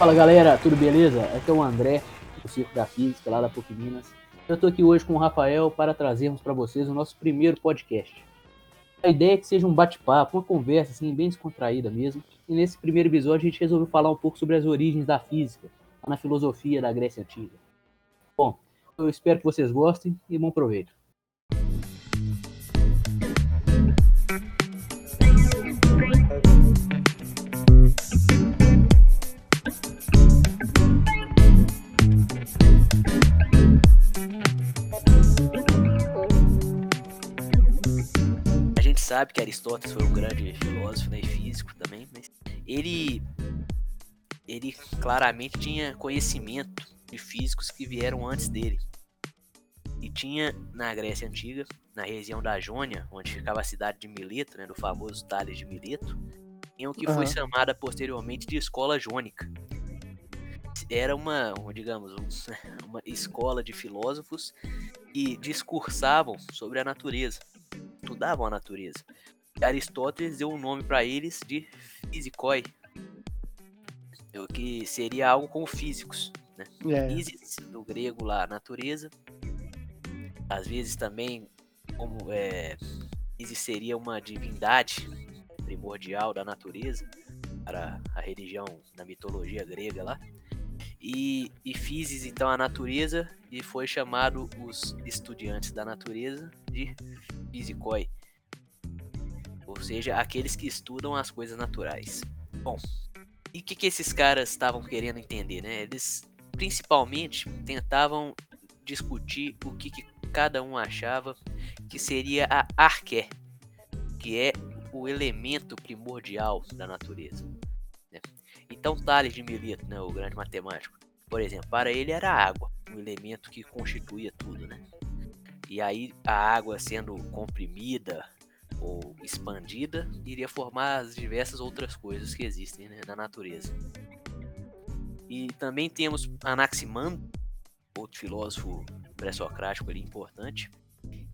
Fala galera, tudo beleza? Aqui é o André, do Circo da Física, lá da PUC Minas. Eu estou aqui hoje com o Rafael para trazermos para vocês o nosso primeiro podcast. A ideia é que seja um bate-papo, uma conversa assim, bem descontraída mesmo. E nesse primeiro episódio a gente resolveu falar um pouco sobre as origens da física, na filosofia da Grécia Antiga. Bom, eu espero que vocês gostem e bom proveito. Sabe que Aristóteles foi um grande filósofo né, e físico também, mas ele, ele claramente tinha conhecimento de físicos que vieram antes dele. E tinha na Grécia Antiga, na região da Jônia, onde ficava a cidade de Mileto, né, do famoso Tales de Mileto, tinha o que uhum. foi chamada posteriormente de escola jônica. Era uma, digamos, uma escola de filósofos que discursavam sobre a natureza estudavam a natureza. Aristóteles deu um nome para eles de physicoi, o que seria algo como físicos. Né? É. Physis, do grego lá, natureza. Às vezes também, como é, Isis seria uma divindade primordial da natureza para a religião da mitologia grega lá. E, e Physis, então, a natureza, e foi chamado os estudantes da natureza de Physicoi, ou seja, aqueles que estudam as coisas naturais. Bom, e o que, que esses caras estavam querendo entender, né? Eles principalmente tentavam discutir o que, que cada um achava que seria a arqué, que é o elemento primordial da natureza. Então Tales de Mileto, né, o grande matemático, por exemplo, para ele era a água, o elemento que constituía tudo, né? E aí a água sendo comprimida ou expandida iria formar as diversas outras coisas que existem né, na natureza. E também temos Anaximandro, outro filósofo pré-socrático ali importante,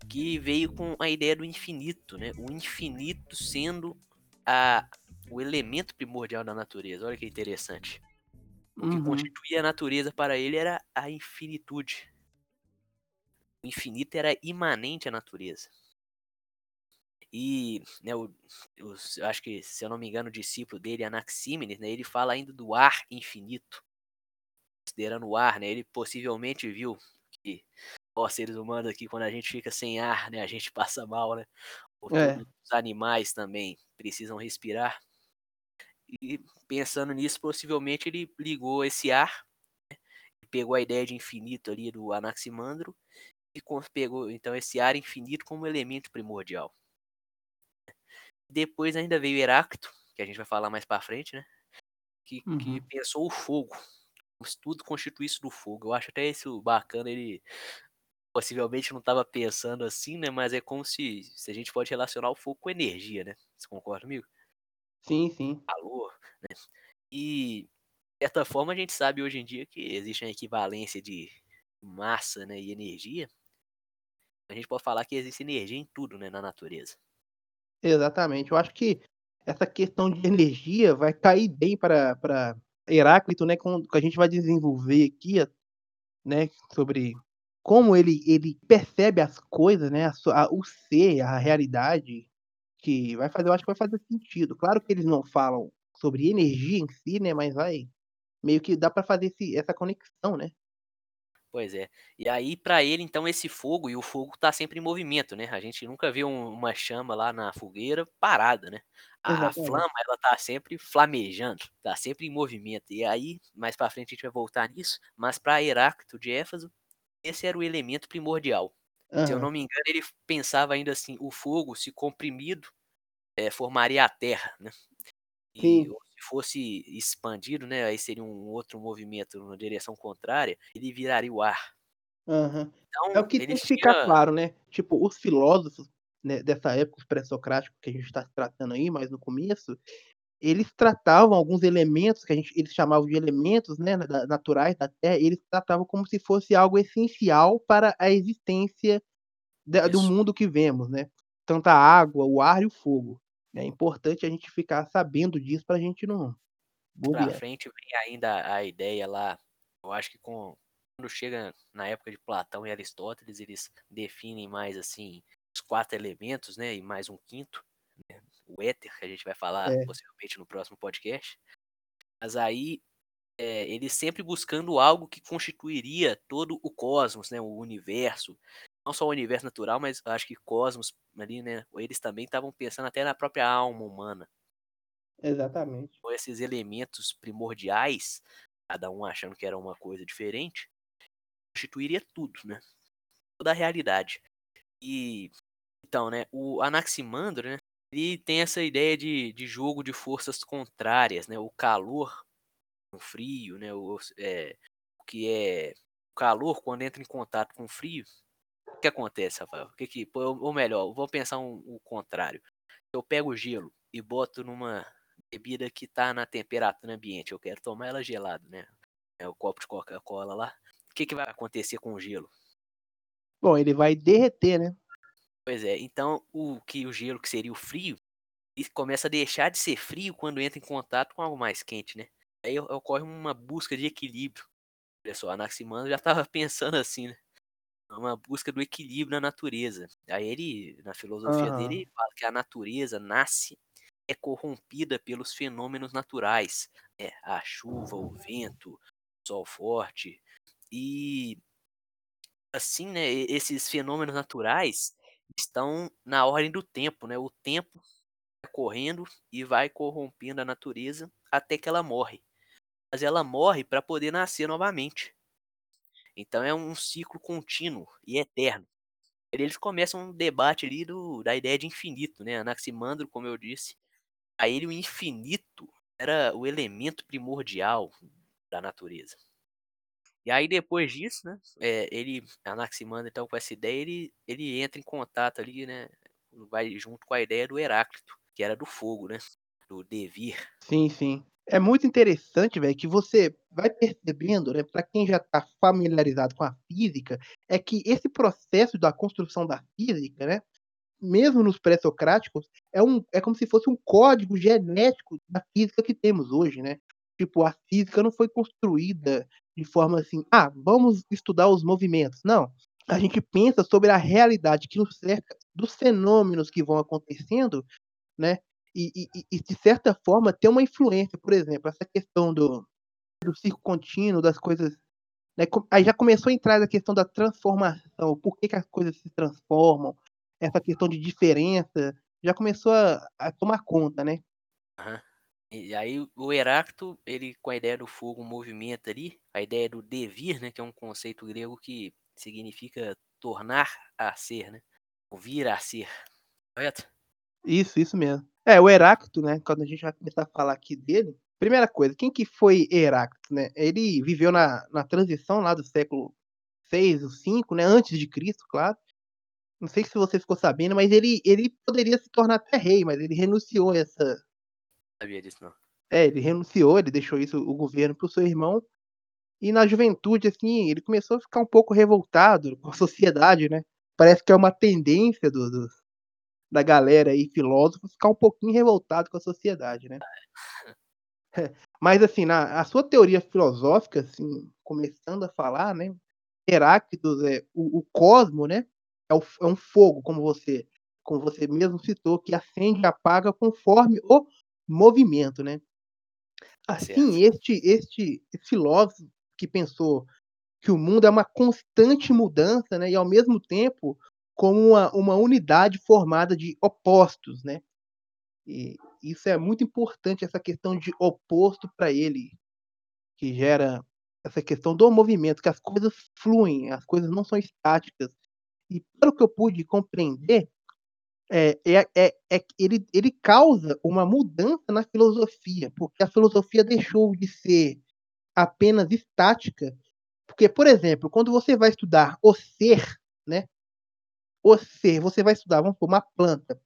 que veio com a ideia do infinito, né? O infinito sendo a, o elemento primordial da natureza. Olha que interessante. O que uhum. constituía a natureza para ele era a infinitude, o infinito era imanente à natureza. E, né, o, eu acho que, se eu não me engano, o discípulo dele, Anaxímenes, né, ele fala ainda do ar infinito. Considerando o ar, né, ele possivelmente viu que nós seres humanos aqui, quando a gente fica sem ar, né, a gente passa mal, né? É. Os animais também precisam respirar. E pensando nisso, possivelmente ele ligou esse ar, né, pegou a ideia de infinito ali do Anaximandro e pegou então esse ar infinito como elemento primordial. Depois ainda veio Heráclito, que a gente vai falar mais para frente, né? Que, uhum. que pensou o fogo. Tudo constitui isso do fogo. Eu acho até isso bacana. Ele possivelmente não estava pensando assim, né? Mas é como se, se a gente pode relacionar o fogo com energia, né? Você concorda comigo? Sim, sim. Calor, né? E de certa forma a gente sabe hoje em dia que existe uma equivalência de massa né, e energia a gente pode falar que existe energia em tudo, né, na natureza. Exatamente. Eu acho que essa questão de energia vai cair bem para Heráclito, né, com que a gente vai desenvolver aqui, né, sobre como ele, ele percebe as coisas, né, a, a, o ser, a realidade, que vai fazer, eu acho que vai fazer sentido. Claro que eles não falam sobre energia em si, né, mas vai meio que dá para fazer esse, essa conexão, né? Pois é. E aí, para ele, então, esse fogo, e o fogo tá sempre em movimento, né? A gente nunca viu um, uma chama lá na fogueira parada, né? A Exatamente. flama, ela tá sempre flamejando, tá sempre em movimento. E aí, mais para frente a gente vai voltar nisso, mas para Heráclito de Éfaso, esse era o elemento primordial. Uhum. Se eu não me engano, ele pensava ainda assim, o fogo, se comprimido, é, formaria a terra, né? E Sim se fosse expandido, né, aí seria um outro movimento na direção contrária, ele viraria o ar. Uhum. Então, é o que tem que ficar tinha... claro, né? Tipo, os filósofos né, dessa época, os pré-socráticos que a gente está tratando aí, mais no começo, eles tratavam alguns elementos que a gente, eles chamavam de elementos né, naturais da Terra, eles tratavam como se fosse algo essencial para a existência da, do mundo que vemos, né? Tanto a água, o ar e o fogo. É importante a gente ficar sabendo disso para a gente não, Pra frente vem ainda a ideia lá, eu acho que com quando chega na época de Platão e Aristóteles, eles definem mais assim os quatro elementos, né, e mais um quinto, né, o éter, que a gente vai falar É. possivelmente no próximo podcast. Mas aí é, eles sempre buscando algo que constituiria todo o cosmos, né, o universo, não só o universo natural, mas eu acho que cosmos ali, né, eles também estavam pensando até na própria alma humana. Exatamente. Com esses elementos primordiais, cada um achando que era uma coisa diferente, constituiria tudo, né? Toda a realidade. E então, né, o Anaximandro, né, ele tem essa ideia de, de jogo de forças contrárias, né? O calor, o frio, né? O, é, o que é o calor quando entra em contato com o frio. O que acontece, Rafael? O que que, ou melhor, vou pensar um, o contrário. Eu pego o gelo e boto numa bebida que está na temperatura ambiente. Eu quero tomar ela gelada, né? É o copo de Coca-Cola lá. O que, que vai acontecer com o gelo? Bom, ele vai derreter, né? Pois é, então o que o gelo que seria o frio, ele começa a deixar de ser frio quando entra em contato com algo mais quente, né? Aí ocorre uma busca de equilíbrio. Olha só, Anaximandro já estava pensando assim, né? Uma busca do equilíbrio na natureza. Aí ele, na filosofia Aham. dele, ele fala que a natureza nasce é corrompida pelos fenômenos naturais, né? a chuva, o vento, o sol forte e assim, né? Esses fenômenos naturais estão na ordem do tempo, né? O tempo vai correndo e vai corrompendo a natureza até que ela morre. Mas ela morre para poder nascer novamente. Então é um ciclo contínuo e eterno. Eles começam um debate ali do, da ideia de infinito, né? Anaximandro, como eu disse, a ele o infinito era o elemento primordial da natureza. E aí depois disso, né, é, ele, Anaximandro, então, com essa ideia, ele, ele entra em contato ali, né, vai junto com a ideia do Heráclito, que era do fogo, né, do devir. Sim, sim. É muito interessante, velho, que você vai percebendo, né, para quem já tá familiarizado com a física, é que esse processo da construção da física, né, mesmo nos pré-socráticos, é, um, é como se fosse um código genético da física que temos hoje, né? Tipo, a física não foi construída de forma assim, ah, vamos estudar os movimentos. Não. A gente pensa sobre a realidade que nos cerca, dos fenômenos que vão acontecendo, né? E, e, e, de certa forma ter uma influência, por exemplo, essa questão do, do ciclo contínuo, das coisas. Né? Aí já começou a entrar a questão da transformação, por que, que as coisas se transformam, essa questão de diferença, já começou a, a tomar conta, né? Uhum. E aí o Heráclito, ele com a ideia do fogo movimenta ali, a ideia do devir, né, que é um conceito grego que significa tornar a ser, né? Vir a ser. Correto? Isso, isso mesmo. É, o Heráclito, né, quando a gente vai começar a falar aqui dele, primeira coisa, quem que foi Heráclito, né? Ele viveu na, na transição lá do século 6 ou 5, né, antes de Cristo, claro. Não sei se você ficou sabendo, mas ele, ele poderia se tornar até rei, mas ele renunciou a essa. Sabia disso não. É, ele renunciou, ele deixou isso o governo para o seu irmão. E na juventude, assim, ele começou a ficar um pouco revoltado com a sociedade, né? Parece que é uma tendência do, do da galera aí, filósofos, ficar um pouquinho revoltado com a sociedade, né? Mas assim, na a sua teoria filosófica, assim, começando a falar, né? Heráclitos, é, o, o cosmo, né? É, o, é um fogo, como você, como você mesmo citou, que acende e apaga conforme o movimento, né? Assim, este, este filósofo que pensou que o mundo é uma constante mudança, né? E ao mesmo tempo como uma, uma unidade formada de opostos, né? E isso é muito importante, essa questão de oposto para ele, que gera essa questão do movimento, que as coisas fluem, as coisas não são estáticas. E pelo que eu pude compreender, é, é, é, é ele, ele causa uma mudança na filosofia, porque a filosofia deixou de ser apenas estática. Porque, por exemplo, quando você vai estudar o ser, né? O ser, você vai estudar, vamos supor, uma planta.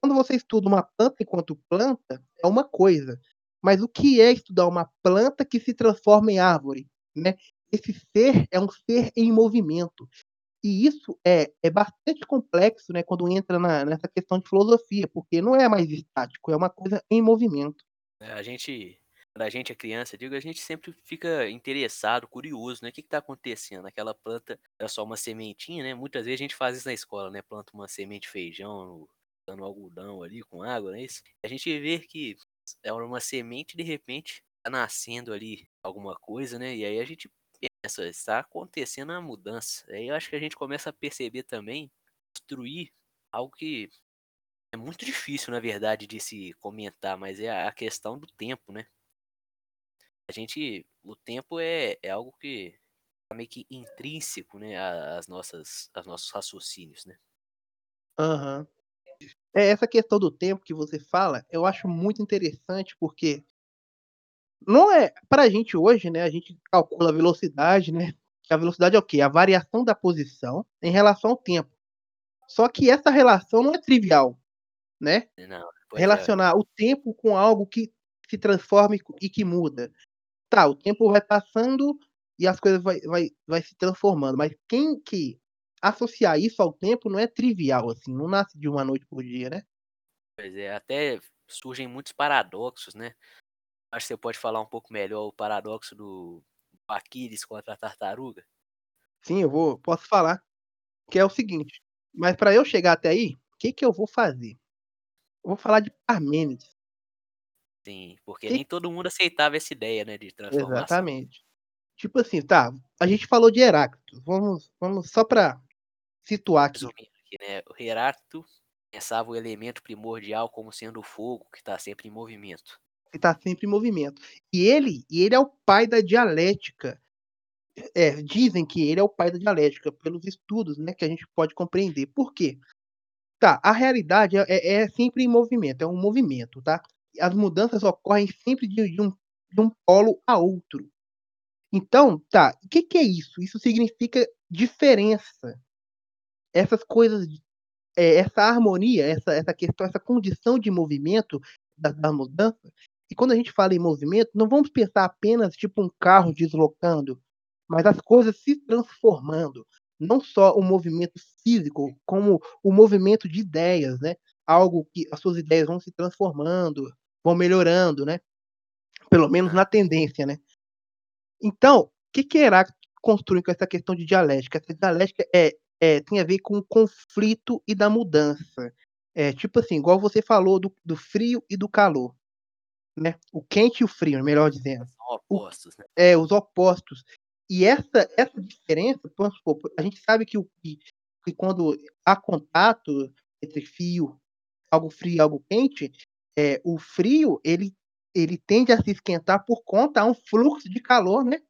Quando você estuda uma planta enquanto planta, é uma coisa. Mas o que é estudar uma planta que se transforma em árvore? Né? Esse ser é um ser em movimento. E isso é, é bastante complexo né, quando entra na, nessa questão de filosofia, porque não é mais estático, é uma coisa em movimento. É, a gente quando a gente é criança, digo, a gente sempre fica interessado, curioso, né? O que está acontecendo? Aquela planta é só uma sementinha, né? Muitas vezes a gente faz isso na escola, né? Planta uma semente de feijão, dando algodão ali com água, não é isso? A gente vê que é uma semente de repente tá nascendo ali alguma coisa, né? E aí a gente pensa, está acontecendo uma mudança. Aí eu acho que a gente começa a perceber também, construir algo que é muito difícil, na verdade, de se comentar, mas é a questão do tempo, né? A gente, o tempo é, é algo que é meio que intrínseco, né, às nossas, aos nossos raciocínios, né? Aham. É, essa questão do tempo que você fala, eu acho muito interessante, porque não é pra gente hoje, né, a gente calcula a velocidade, né, a velocidade é o quê? A variação da posição em relação ao tempo. Só que essa relação não é trivial, né? Não, pois é. Relacionar o tempo com algo que se transforma e que muda. Tá, o tempo vai passando e as coisas vai vai vai se transformando, mas quem que associar isso ao tempo não é trivial, assim, não nasce de uma noite por dia, né? Pois é, até surgem muitos paradoxos, né? Acho que você pode falar um pouco melhor o paradoxo do Aquiles contra a tartaruga. Sim, eu vou posso falar, que é o seguinte, mas para eu chegar até aí, o que que eu vou fazer? Eu vou falar de Parmênides. Sim, porque Que nem todo mundo aceitava essa ideia, né, de transformação. Exatamente. Tipo assim, tá, a gente falou de Heráclito, vamos vamos só pra situar aqui. Aqui, né, o Heráclito pensava o elemento primordial como sendo o fogo, que está sempre em movimento. Que tá sempre em movimento. E ele e ele é o pai da dialética. É, dizem que ele é o pai da dialética, pelos estudos, né, que a gente pode compreender. Por quê? Tá, a realidade é é é sempre em movimento, é um movimento, tá? As mudanças ocorrem sempre de de um de um polo a outro. Então, tá, o que que é isso? Isso significa diferença. Essas coisas eh, essa harmonia, essa essa questão, essa condição de movimento da da mudança, e quando a gente fala em movimento, não vamos pensar apenas tipo um carro deslocando, mas as coisas se transformando. Não só o movimento físico, como o movimento de ideias, né? Algo que as suas ideias vão se transformando, vão melhorando, né? Pelo menos na tendência, né? Então, o que que Heráclito construi com essa questão de dialética? Essa dialética é é tem a ver com o conflito e da mudança. É tipo assim, igual você falou do do frio e do calor, né? O quente e o frio, melhor dizendo. São opostos, né? É, os opostos. E essa essa diferença, supor, a gente sabe que o que que quando há contato entre fio, algo frio e algo quente, eh, o frio ele ele tende a se esquentar por conta há um fluxo de calor, né?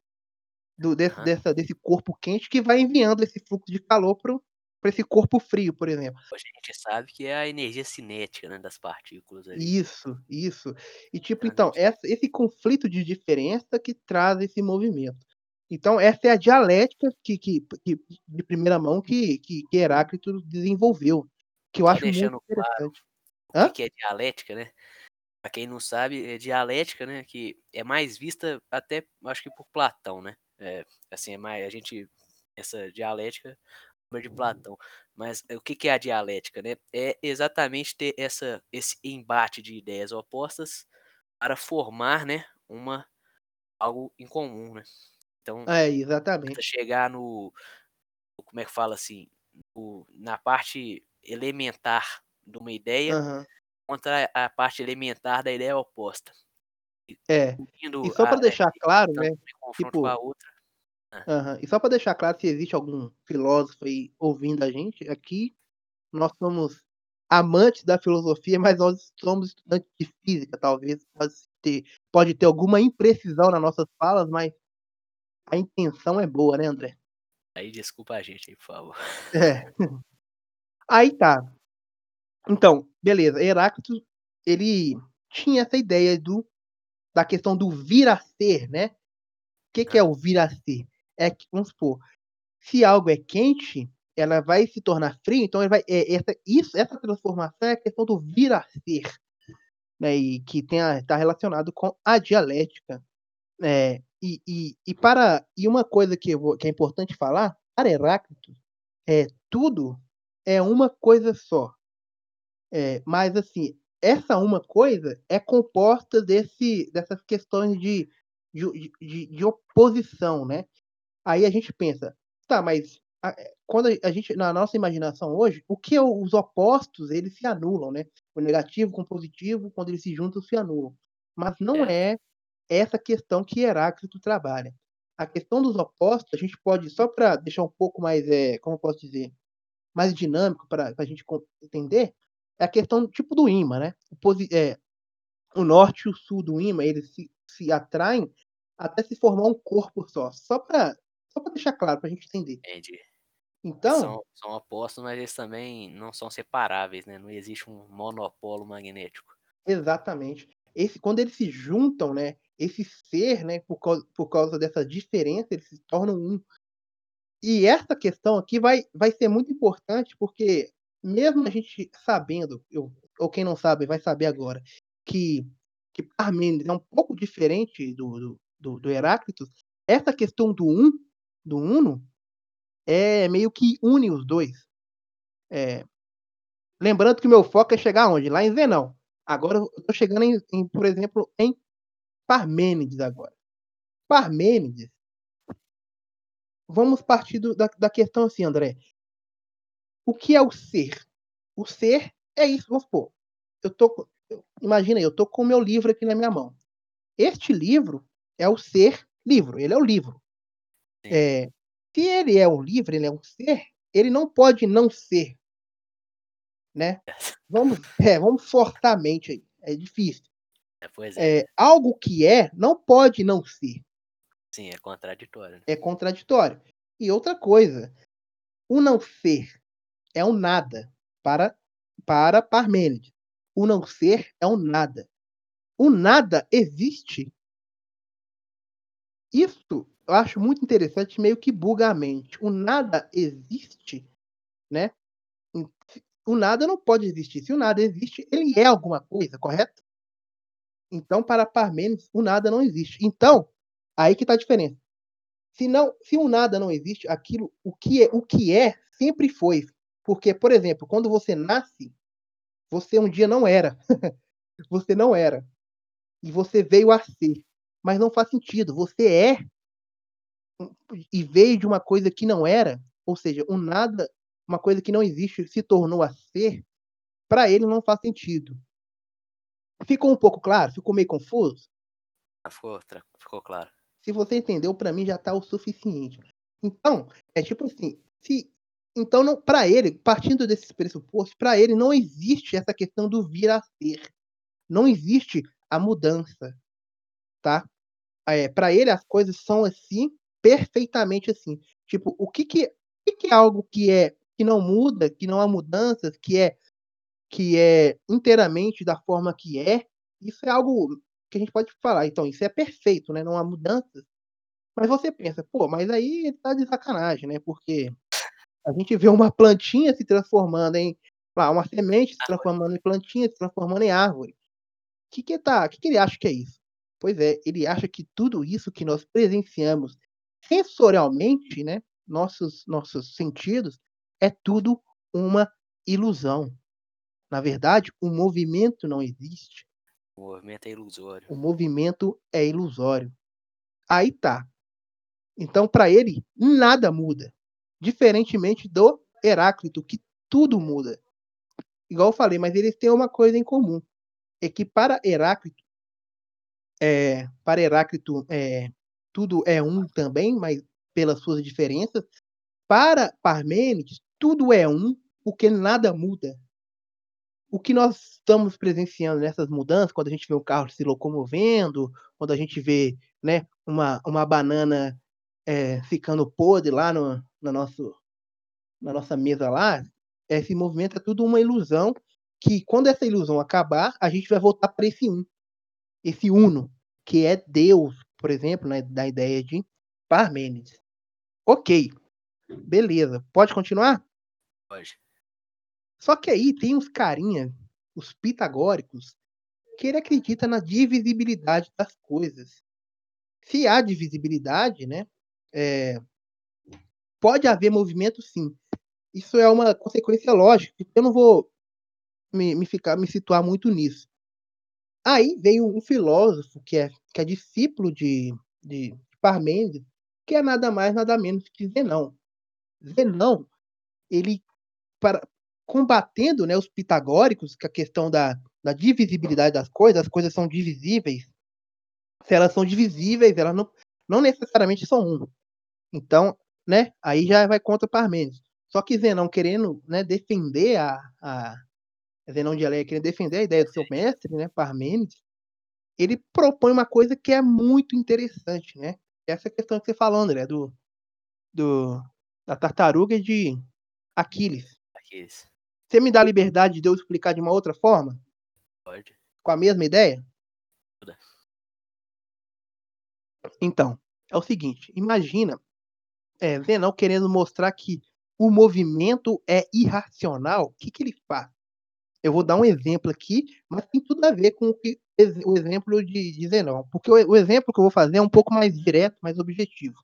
Do desse Aham. dessa desse corpo quente que vai enviando esse fluxo de calor para o para esse corpo frio, por exemplo. Hoje a gente sabe que é a energia cinética, né, das partículas ali. Isso, isso. E tipo, então, Exatamente. essa esse conflito de diferença que traz esse movimento. Então essa é a dialética que que que de primeira mão que que que Heráclito desenvolveu, que eu Só acho muito deixando claro interessante. o que é dialética, né? Pra quem não sabe, é dialética, né, que é mais vista até acho que por Platão, né? Eh, assim, é mais a gente essa dialética de Platão. Mas o que que é a dialética, né? É exatamente ter essa esse embate de ideias opostas para formar, né, uma algo em comum, né? Então, É, exatamente. chegar no como é que fala assim, no na parte elementar de uma ideia Aham. contra a parte elementar da ideia oposta. É. E só a pra eh, deixar claro, né, com a tipo outra Aham. E só pra deixar claro, se existe algum filósofo aí ouvindo a gente, aqui nós somos amantes da filosofia, mas nós somos estudantes de física, talvez pode ter pode ter alguma imprecisão nas nossas falas, mas a intenção é boa, né, André? Aí desculpa a gente aí, por favor. É. Aí tá. Então, beleza, Heráclito, ele tinha essa ideia do da questão do vir a ser, né. Que que é Hã. o vir a ser? É que vamos supor, se algo é quente, ela vai se tornar frio, então vai eh, essa isso essa transformação é a questão do vir a ser, né, e que tem a tá relacionado com a dialética. Eh, e e e para e uma coisa que vou que é importante falar, para Heráclito, eh, tudo é uma coisa só. Eh, mas assim, essa uma coisa é composta desse dessas questões de de de de oposição, né. Aí a gente pensa: "Tá, mas a eh, quando a gente na nossa imaginação hoje, o que é os opostos, eles se anulam, né. O negativo com o positivo, quando eles se juntam, se anulam. Mas não É. é essa questão que Heráclito trabalha. A questão dos opostos, a gente pode só para deixar um pouco mais, eh, como eu posso dizer, mais dinâmico para pra gente entender, é a questão tipo do ímã, né. O eh, o norte e o sul do ímã, eles se se atraem até se formar um corpo só. Só para só pra deixar claro, pra gente entender. Entendi. Então São são opostos, mas eles também não são separáveis, né, não existe um monopolo magnético. Exatamente. Esse quando eles se juntam, né, esse ser, né, por causa por causa dessa diferença, eles se tornam um. E essa questão aqui vai vai ser muito importante, porque mesmo a gente sabendo, eu ou quem não sabe vai saber agora, que que Parmênides é um pouco diferente do do do do Heráclito, essa questão do um, do uno, é meio que une os 2. Eh, lembrando que o meu foco é chegar aonde? Lá em Zenão. Agora eu tô chegando em em, por exemplo, em Parmênides agora. Parmênides vamos partir do da da questão assim, André. O que é o ser? O ser é isso, vamos supor, eu tô imagina aí, eu tô com o meu livro aqui na minha mão. Este livro é o ser livro, ele é o livro. Eh, se ele é um livro, ele é um ser, ele não pode não ser. Né. Vamos é, vamos forçar a mente aí, é difícil. É, pois é. Eh, algo que é, não pode não ser. Sim, é contraditório, né. É contraditório. E outra coisa, o não ser é um nada para para Parmênides. O não ser é um nada. O nada existe. Isso eu acho muito interessante, meio que buga a mente. O nada existe, né, o nada não pode existir. Se o nada existe, ele é alguma coisa, correto? Então, para Parmênides, o nada não existe. Então, aí que tá a diferença. Se não se o nada não existe, aquilo o que é o que é, sempre foi. Porque, por exemplo, quando você nasce, você um dia não era. Você não era. E você veio a ser. Mas não faz sentido, você é e veio de uma coisa que não era, ou seja, o nada, uma coisa que não existe, se tornou a ser, pra ele não faz sentido. Ficou um pouco claro? Ficou meio confuso? Ah, ficou ficou claro. Se você entendeu, pra mim já tá o suficiente. Então, é tipo assim, se então não pra ele, partindo desses pressupostos, pra ele não existe essa questão do vir a ser. Não existe a mudança, tá. Eh, pra ele as coisas são assim, perfeitamente assim. Tipo, o que que o que que é algo que é que não muda, que não há mudanças, que é que é inteiramente da forma que é, isso é algo que a gente pode falar, então isso é perfeito, né, não há mudanças. Mas você pensa: "Pô, mas aí ele tá de sacanagem, né", porque a gente vê uma plantinha se transformando em lá, uma semente se transformando em plantinha, se transformando em árvore. Que que tá que que ele acha que é isso? Pois é, ele acha que tudo isso que nós presenciamos sensorialmente, né, nossos nossos sentidos, é tudo uma ilusão. Na verdade, o movimento não existe. O movimento é ilusório. O movimento é ilusório. Aí tá. Então pra ele, nada muda, diferentemente do Heráclito, que tudo muda. Igual eu falei, mas eles têm uma coisa em comum, é que para Heráclito eh, para Heráclito, eh, tudo é um também, mas pelas suas diferenças. Para Parmênides, tudo é um, porque nada muda. O que nós estamos presenciando nessas mudanças, quando a gente vê um carro se locomovendo, quando a gente vê, né, uma uma banana, eh, ficando podre lá no no nosso na nossa mesa lá, esse movimento é tudo uma ilusão, que quando essa ilusão acabar, a gente vai voltar pra esse um. Esse uno, que é Deus, por exemplo, né, da ideia de Parmênides. Ok, beleza, pode continuar? Pode. Só que aí tem uns carinha, os pitagóricos, que ele acredita na divisibilidade das coisas. Se há divisibilidade, né, eh, pode haver movimento sim. Isso é uma consequência lógica, eu não vou me, me ficar, me situar muito nisso. Aí veio um filósofo que é, que é discípulo de, de Parmênides, que é nada mais, nada menos que Zenão. Zenão, ele, para, combatendo né, os pitagóricos, que é a questão da, da divisibilidade das coisas, as coisas são divisíveis. Se elas são divisíveis, elas não, não necessariamente são um. Então, né, aí já vai contra Parmênides. Só que Zenão querendo né, defender a, a Zenão de Aleia querendo defender a ideia do seu mestre, né, Parmênides, ele propõe uma coisa que é muito interessante, né? Essa questão que você falou, André, do, do da tartaruga de Aquiles. Aquiles. Você me dá a liberdade de eu explicar de uma outra forma? Pode. Com a mesma ideia? Toda. Então, é o seguinte, imagina é, Zenão querendo mostrar que o movimento é irracional, o que, que ele faz? Eu vou dar um exemplo aqui, mas tem tudo a ver com o, que, o exemplo de, de Zenão. Porque o, o, exemplo que eu vou fazer é um pouco mais direto, mais objetivo.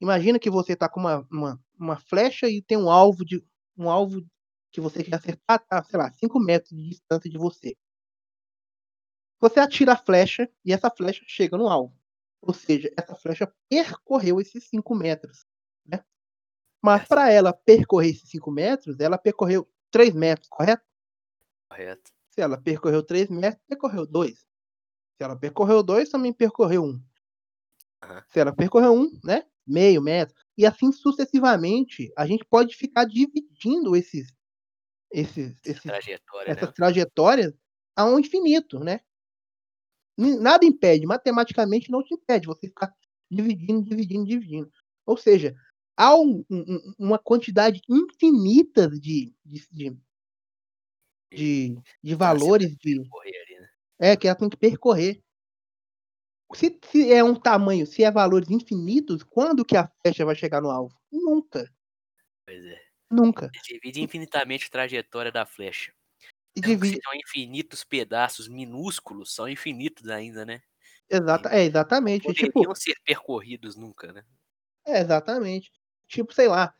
Imagina que você está com uma, uma, uma, flecha e tem um alvo de um alvo que você quer acertar, tá, sei lá, 5 metros de distância de você. Você atira a flecha e essa flecha chega no alvo. Ou seja, essa flecha percorreu esses 5 metros. Né? Mas para ela percorrer esses 5 metros, ela percorreu 3 metros, correto? Correto. Se ela percorreu 3 metros, percorreu 2. Se ela percorreu 2, também percorreu 1. Um. Uhum. Se ela percorreu 1, um, né? Meio metro. E assim sucessivamente, a gente pode ficar dividindo esses, esses, esses Trajetória, essas né? trajetórias ao infinito, né? Nada impede, matematicamente não te impede você ficar dividindo, dividindo, dividindo. Ou seja, há um, um, uma quantidade infinita de, de, de, de, de valores de. Ali, né? É, que ela tem que percorrer. Se, se, é um tamanho, se é valores infinitos, quando que a flecha vai chegar no alvo? Nunca. Pois é. Nunca. Divide infinitamente a trajetória da flecha. E divide... São infinitos pedaços minúsculos, são infinitos ainda, né? Exata, é, exatamente. Não tipo, ser percorridos nunca, né? É, exatamente. Tipo, sei lá,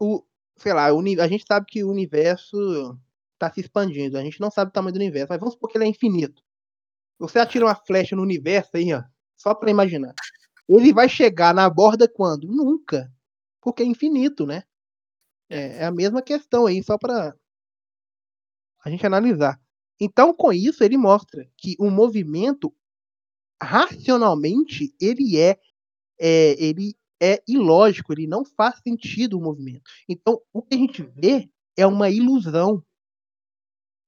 o, sei lá, a gente sabe que o universo está se expandindo, a gente não sabe o tamanho do universo, mas vamos supor que ele é infinito. Você atira uma flecha no universo aí, ó, só para imaginar. Ele vai chegar na borda quando? Nunca. Porque é infinito, né? É, é a mesma questão aí, só para a gente analisar. Então, com isso, ele mostra que o movimento, racionalmente, ele é, é, ele é ilógico, ele não faz sentido o movimento. Então, o que a gente vê é uma ilusão,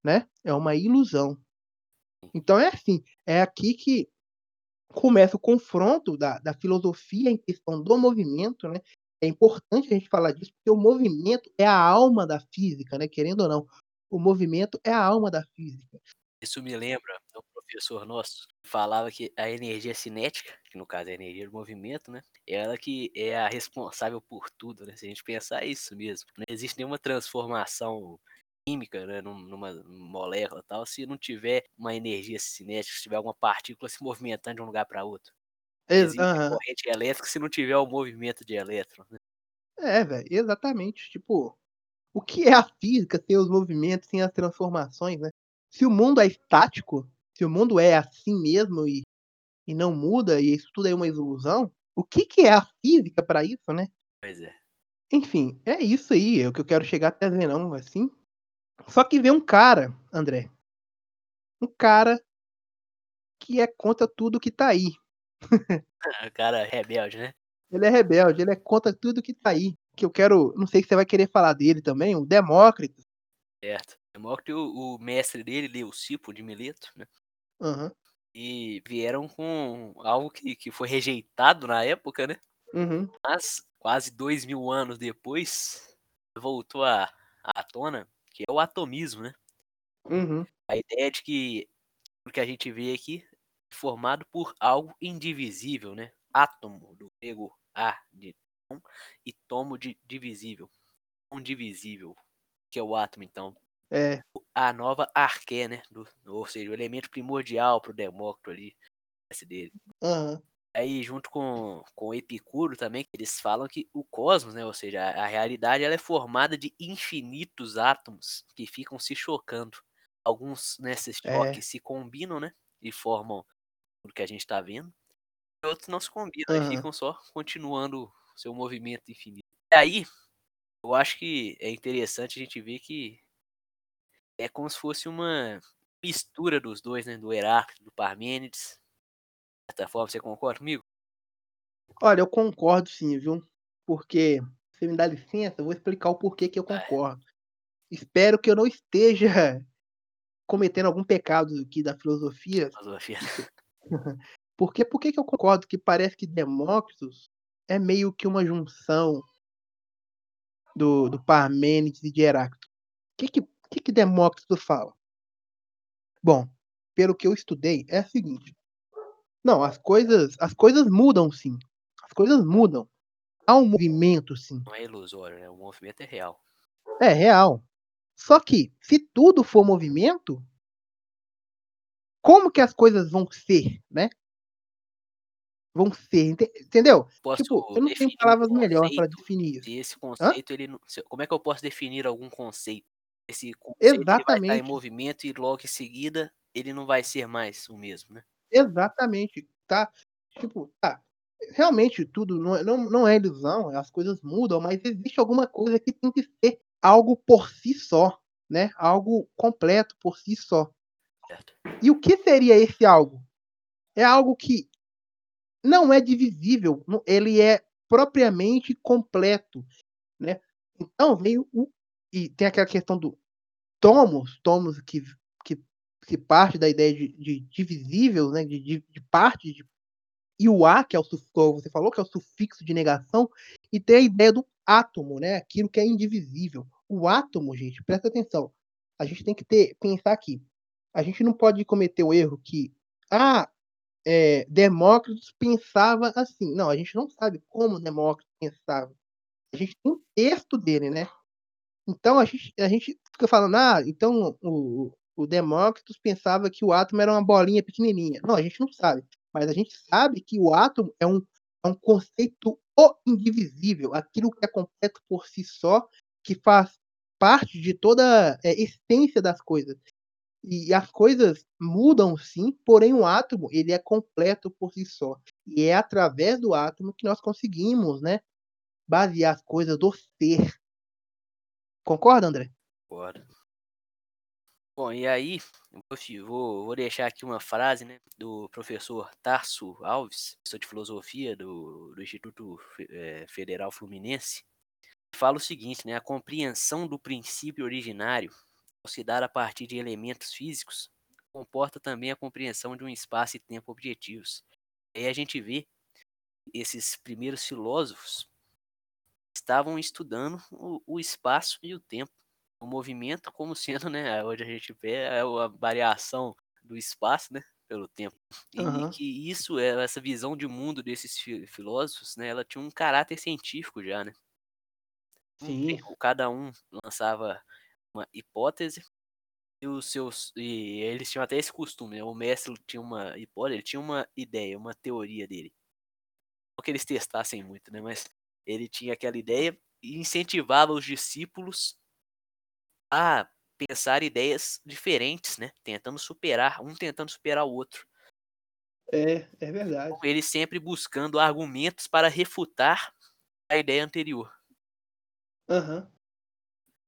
né? É uma ilusão. Então é assim, é aqui que começa o confronto da, da filosofia em questão do movimento, né? É importante a gente falar disso, porque o movimento é a alma da física, né? Querendo ou não, o movimento é a alma da física. Isso me lembra um professor nosso falava que a energia cinética, que no caso é a energia do movimento, né? É ela que é a responsável por tudo, né? Se a gente pensar isso mesmo. Não existe nenhuma transformação química, né, numa molécula tal, se não tiver uma energia cinética, se tiver alguma partícula se movimentando de um lugar para outro. Existe uhum. corrente elétrica se não tiver o movimento de elétrons. Né? É, velho, exatamente. Tipo, o que é a física sem os movimentos, sem as transformações, né? Se o mundo é estático, se o mundo é assim mesmo e, e não muda, e isso tudo é uma ilusão, o que, que é a física para isso, né? Pois é. Enfim, é isso aí, é o que eu quero chegar até ver, não, assim. Só que vê um cara, André. Um cara que é contra tudo que tá aí. o cara é rebelde, né? Ele é rebelde, ele é contra tudo que tá aí. Que eu quero. Não sei se você vai querer falar dele também, o Demócrito. Certo. Demócrito, o, o mestre dele, Leucipo de Mileto, né? Uhum. E vieram com algo que, que foi rejeitado na época, né? Uhum. Mas quase dois mil anos depois voltou à, à tona que é o atomismo, né? Uhum. A ideia de que o que a gente vê aqui é formado por algo indivisível, né? Átomo, do grego a de tom, e tomo de divisível. Indivisível, que é o átomo, então. É. A nova arqué, né? Do, ou seja, o elemento primordial para o Demócrito ali, dele. Uhum. Aí, junto com, com Epicuro também, eles falam que o cosmos, né, ou seja, a, a realidade ela é formada de infinitos átomos que ficam se chocando. Alguns nesses É. choques se combinam, né, e formam o que a gente está vendo. E outros não se combinam, e Aham. ficam só continuando seu movimento infinito. E aí, eu acho que é interessante a gente ver que é como se fosse uma mistura dos dois, né, do Heráclito, do Parmênides. De certa forma, você concorda comigo? Olha, eu concordo sim, viu? Porque, se me dá licença, eu vou explicar o porquê que eu Vai. concordo. Espero que eu não esteja cometendo algum pecado aqui da filosofia. Filosofia. Porque por que que eu concordo que parece que Demócritos é meio que uma junção do, do Parmênides e de Heráclito? O que que, que que Demócrito fala? Bom, pelo que eu estudei, é o seguinte. Não, as coisas, as coisas mudam sim. As coisas mudam. Há um movimento sim. Não é ilusório, né? O movimento é real. É real. Só que, se tudo for movimento, como que as coisas vão ser, né? Vão ser, ente- entendeu? Posso Tipo, eu não tenho definir um palavras melhores para definir isso. Se esse conceito, ele não. Como é que eu posso definir algum conceito? Esse conceito ele vai estar em Exatamente. movimento e logo em seguida ele não vai ser mais o mesmo, né? Exatamente, tá? Tipo, tá. Realmente tudo não é, não, não é ilusão, as coisas mudam, mas existe alguma coisa que tem que ser algo por si só, né? Algo completo por si só. Certo? E o que seria esse algo? É algo que não é divisível, ele é propriamente completo, né? Então veio o e tem aquela questão do tomos, tomos que que parte da ideia de, de divisível, né? De, de, de parte de, e o a que é o suf- como você falou que é o sufixo de negação e tem a ideia do átomo, né? Aquilo que é indivisível. O átomo, gente, presta atenção. A gente tem que ter pensar aqui. A gente não pode cometer o erro que ah, é, Demócrito pensava assim. Não, a gente não sabe como Demócrito pensava. A gente tem um texto dele, né? Então a gente, a gente fica falando, ah, então o, o Demócrito pensava que o átomo era uma bolinha pequenininha. Não, a gente não sabe. Mas a gente sabe que o átomo é um, é um conceito indivisível, aquilo que é completo por si só, que faz parte de toda a essência das coisas. E as coisas mudam sim, porém o átomo ele é completo por si só. E é através do átomo que nós conseguimos, né, basear as coisas do ser. Concorda, André? Bora. Bom, e aí, vou vou, deixar aqui uma frase né, do professor Tarso Alves, professor de filosofia do, do Instituto eh, Federal Fluminense, fala o seguinte, né, a compreensão do princípio originário, ao se dar a partir de elementos físicos, comporta também a compreensão de um espaço e tempo objetivos. Aí a gente vê esses primeiros filósofos estavam estudando o, o espaço e o tempo o movimento como sendo, né, hoje a gente vê é a variação do espaço, né, pelo tempo. E que isso, essa visão de mundo desses fi- filósofos, né, ela tinha um caráter científico já, né? Sim. Cada um lançava uma hipótese e os seus e eles tinham até esse costume, né? O mestre tinha uma hipótese, ele tinha uma ideia, uma teoria dele. Não que eles testassem muito, né, mas ele tinha aquela ideia e incentivava os discípulos a pensar ideias diferentes, né? Tentando superar, um tentando superar o outro. É, é verdade. Ele sempre buscando argumentos para refutar a ideia anterior. Aham.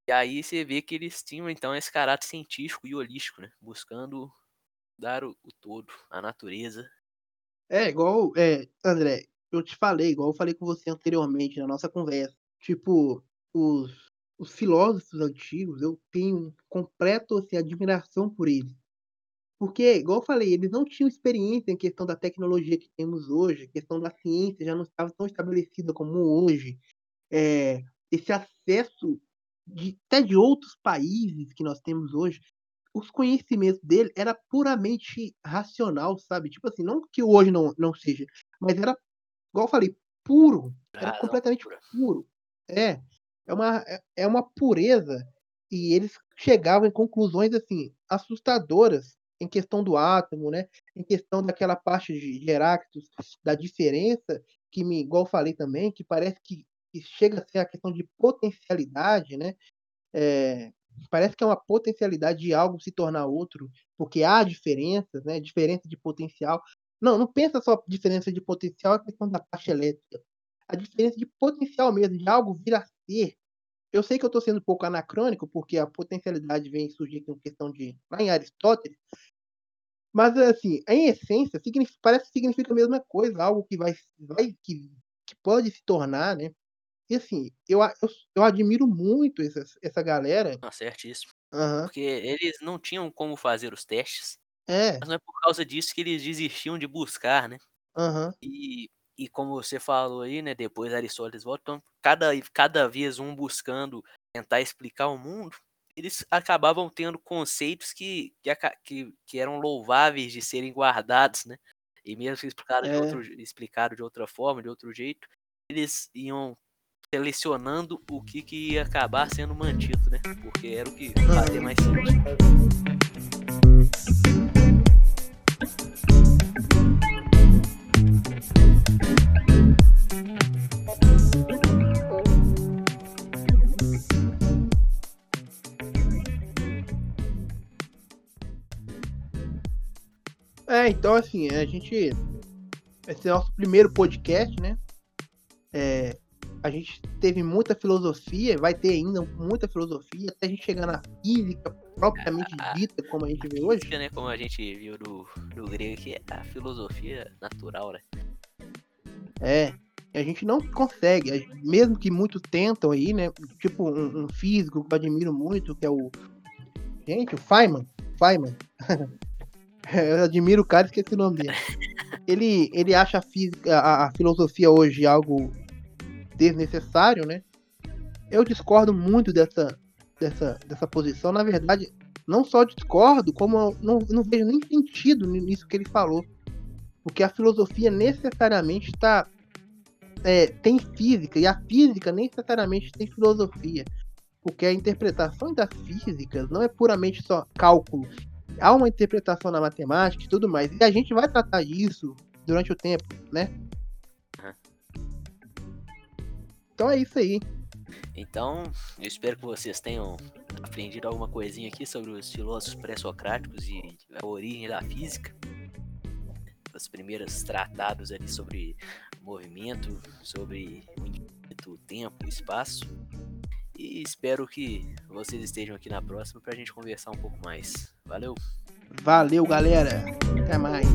E aí você vê que eles tinham então esse caráter científico e holístico, né? Buscando dar o, o todo, a natureza. É igual, é, André, eu te falei, igual eu falei com você anteriormente na nossa conversa. Tipo, os, os filósofos antigos, eu tenho completo assim, admiração por eles. Porque, igual eu falei, eles não tinham experiência em questão da tecnologia que temos hoje, a questão da ciência já não estava tão estabelecida como hoje. É, esse acesso de, até de outros países que nós temos hoje, os conhecimentos dele era puramente racional, sabe? Tipo assim, não que hoje não, não seja, mas era, igual eu falei, puro, era Razão completamente puro. É, é uma, é- é uma pureza e eles chegavam em conclusões assim assustadoras em questão do átomo, né? Em questão daquela parte de Heráclitos, da diferença, que me, igual falei também, que parece que, que chega a ser a questão de potencialidade, né? É, parece que é uma potencialidade de algo se tornar outro, porque há diferenças, né? Diferença de potencial. Não, não pensa só diferença de potencial, é a questão da parte elétrica. A diferença de potencial mesmo, de algo vir a ser. Eu sei que eu estou sendo um pouco anacrônico, porque a potencialidade vem surgir com questão de. lá em Aristóteles. Mas, assim, em essência, significa, parece que significa a mesma coisa, algo que vai. vai que, que pode se tornar, né? E assim, eu, eu, eu admiro muito essa, essa galera. Ah, certíssimo. Aham. Porque eles não tinham como fazer os testes, É, mas não é por causa disso que eles desistiam de buscar, né? aham. E, e como você falou aí, né? Depois Aristóteles volta, então, cada, cada vez um buscando tentar explicar o mundo, eles acabavam tendo conceitos que, que, que, eram louváveis de serem guardados, né? E mesmo que explicado de, É. outro, explicado de outra forma, de outro jeito, eles iam selecionando o que, que ia acabar sendo mantido, né? Porque era o que fazia mais sentido. É, então assim, a gente. Esse é o nosso primeiro podcast, né? É, a gente teve muita filosofia, vai ter ainda muita filosofia, até a gente chegar na física propriamente dita, como a gente vê hoje. Física, né? Como a gente viu no, no grego, que é a filosofia natural, né? É. A gente não consegue, mesmo que muitos tentam aí, né? Tipo um, um físico que eu admiro muito, que é o. Gente, o Feynman. Feynman. eu admiro o cara, esqueci o nome dele. Ele, ele acha a física, a, a filosofia hoje algo desnecessário, né? Eu discordo muito dessa, dessa, dessa posição. Na verdade, não só discordo, como não, não vejo nem sentido nisso que ele falou. Porque a filosofia necessariamente está é, tem física, e a física necessariamente tem filosofia. Porque a interpretação das físicas não é puramente só cálculo. Há uma interpretação na matemática e tudo mais. E a gente vai tratar disso durante o tempo, né? Então é isso aí. Então, eu espero que vocês tenham aprendido alguma coisinha aqui sobre os filósofos pré-socráticos e a origem da física os primeiros tratados ali sobre movimento, sobre o indivíduo, tempo, espaço. E espero que vocês estejam aqui na próxima para a gente conversar um pouco mais. Valeu! Valeu, galera! Até mais!